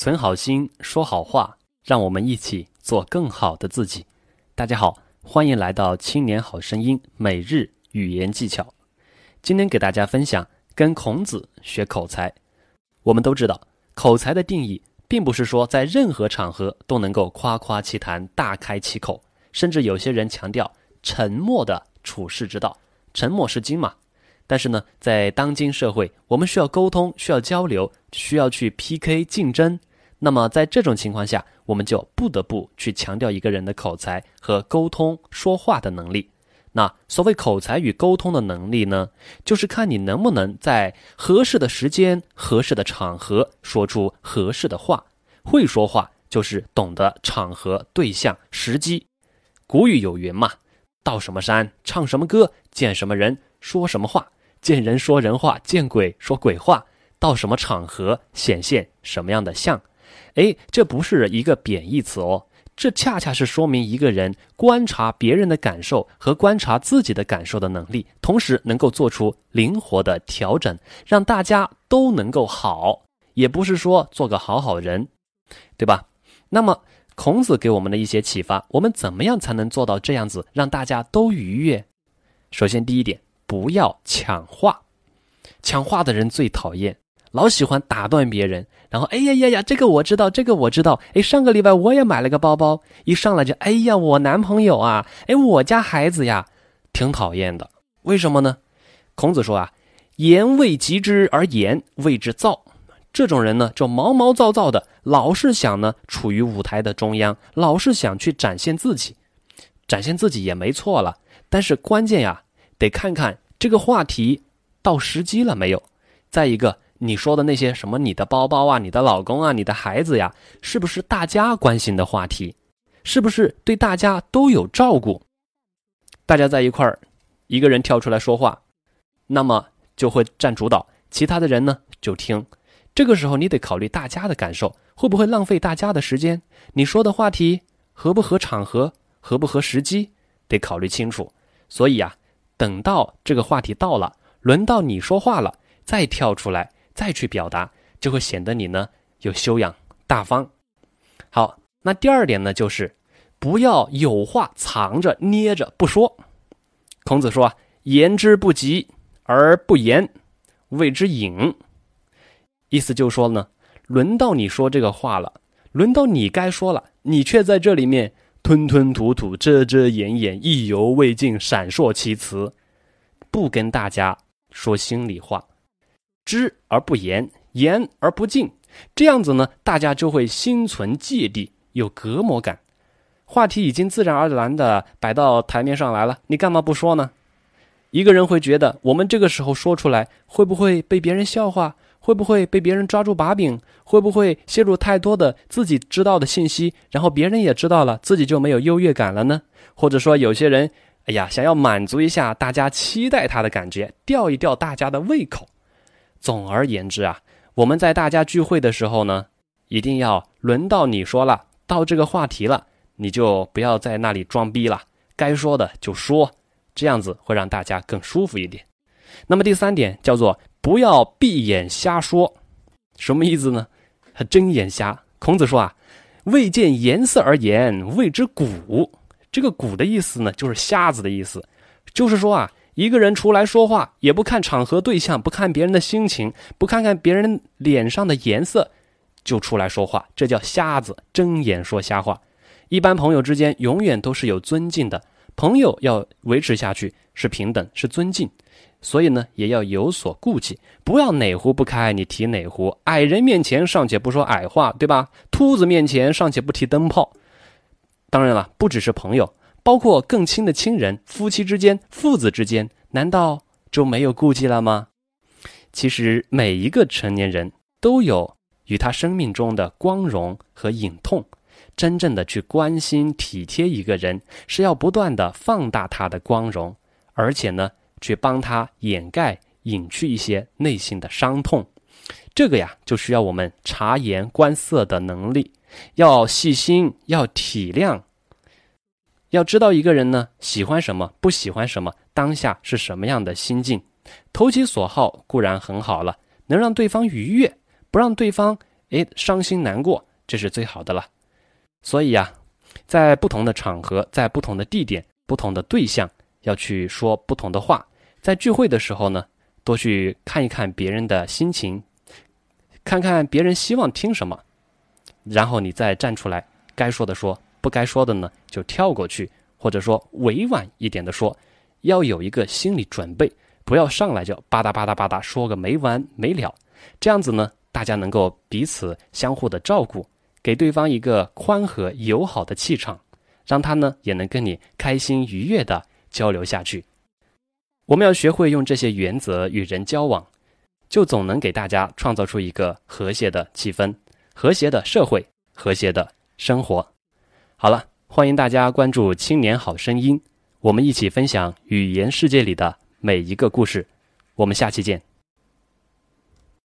存好心，说好话，让我们一起做更好的自己。大家好，欢迎来到《青年好声音》每日语言技巧。今天给大家分享跟孔子学口才。我们都知道，口才的定义并不是说在任何场合都能够夸夸其谈、大开其口，甚至有些人强调沉默的处世之道，沉默是金嘛。但是呢，在当今社会，我们需要沟通，需要交流，需要去 PK 竞争。那么在这种情况下，我们就不得不去强调一个人的口才和沟通说话的能力。那所谓口才与沟通的能力呢，就是看你能不能在合适的时间、合适的场合说出合适的话。会说话就是懂得场合、对象、时机。古语有云嘛：“到什么山唱什么歌，见什么人说什么话。”见人说人话，见鬼说鬼话。到什么场合显现什么样的相？哎，这不是一个贬义词哦，这恰恰是说明一个人观察别人的感受和观察自己的感受的能力，同时能够做出灵活的调整，让大家都能够好。也不是说做个好好人，对吧？那么孔子给我们的一些启发，我们怎么样才能做到这样子，让大家都愉悦？首先，第一点。不要抢话，抢话的人最讨厌，老喜欢打断别人。然后，哎呀呀呀，这个我知道，这个我知道。哎，上个礼拜我也买了个包包，一上来就，哎呀，我男朋友啊，哎，我家孩子呀，挺讨厌的。为什么呢？孔子说啊，言未及之而言，谓之躁。这种人呢，就毛毛躁躁的，老是想呢，处于舞台的中央，老是想去展现自己，展现自己也没错了。但是关键呀。得看看这个话题到时机了没有。再一个，你说的那些什么你的包包啊、你的老公啊、你的孩子呀，是不是大家关心的话题？是不是对大家都有照顾？大家在一块儿，一个人跳出来说话，那么就会占主导，其他的人呢就听。这个时候你得考虑大家的感受，会不会浪费大家的时间？你说的话题合不合场合，合不合时机，得考虑清楚。所以啊。等到这个话题到了，轮到你说话了，再跳出来，再去表达，就会显得你呢有修养、大方。好，那第二点呢，就是不要有话藏着、捏着不说。孔子说：“言之不及而不言，谓之隐。”意思就说呢，轮到你说这个话了，轮到你该说了，你却在这里面。吞吞吐吐、遮遮掩掩、意犹未尽、闪烁其词，不跟大家说心里话，知而不言，言而不尽，这样子呢，大家就会心存芥蒂，有隔膜感。话题已经自然而然的摆到台面上来了，你干嘛不说呢？一个人会觉得，我们这个时候说出来，会不会被别人笑话？会不会被别人抓住把柄？会不会泄露太多的自己知道的信息，然后别人也知道了，自己就没有优越感了呢？或者说，有些人，哎呀，想要满足一下大家期待他的感觉，吊一吊大家的胃口。总而言之啊，我们在大家聚会的时候呢，一定要轮到你说了，到这个话题了，你就不要在那里装逼了，该说的就说，这样子会让大家更舒服一点。那么第三点叫做。不要闭眼瞎说，什么意思呢？还睁眼瞎。孔子说啊，未见颜色而言，谓之蛊。这个蛊的意思呢，就是瞎子的意思。就是说啊，一个人出来说话，也不看场合对象，不看别人的心情，不看看别人脸上的颜色，就出来说话，这叫瞎子，睁眼说瞎话。一般朋友之间，永远都是有尊敬的，朋友要维持下去是平等，是尊敬。所以呢，也要有所顾忌，不要哪壶不开你提哪壶。矮人面前尚且不说矮话，对吧？秃子面前尚且不提灯泡。当然了，不只是朋友，包括更亲的亲人、夫妻之间、父子之间，难道就没有顾忌了吗？其实每一个成年人都有与他生命中的光荣和隐痛。真正的去关心体贴一个人，是要不断的放大他的光荣，而且呢。去帮他掩盖、隐去一些内心的伤痛，这个呀，就需要我们察言观色的能力，要细心，要体谅，要知道一个人呢喜欢什么，不喜欢什么，当下是什么样的心境，投其所好固然很好了，能让对方愉悦，不让对方诶，伤心难过，这是最好的了。所以呀，在不同的场合，在不同的地点，不同的对象，要去说不同的话。在聚会的时候呢，多去看一看别人的心情，看看别人希望听什么，然后你再站出来，该说的说，不该说的呢就跳过去，或者说委婉一点的说，要有一个心理准备，不要上来就吧嗒吧嗒吧嗒说个没完没了。这样子呢，大家能够彼此相互的照顾，给对方一个宽和友好的气场，让他呢也能跟你开心愉悦的交流下去。我们要学会用这些原则与人交往，就总能给大家创造出一个和谐的气氛、和谐的社会、和谐的生活。好了，欢迎大家关注《青年好声音》，我们一起分享语言世界里的每一个故事。我们下期见。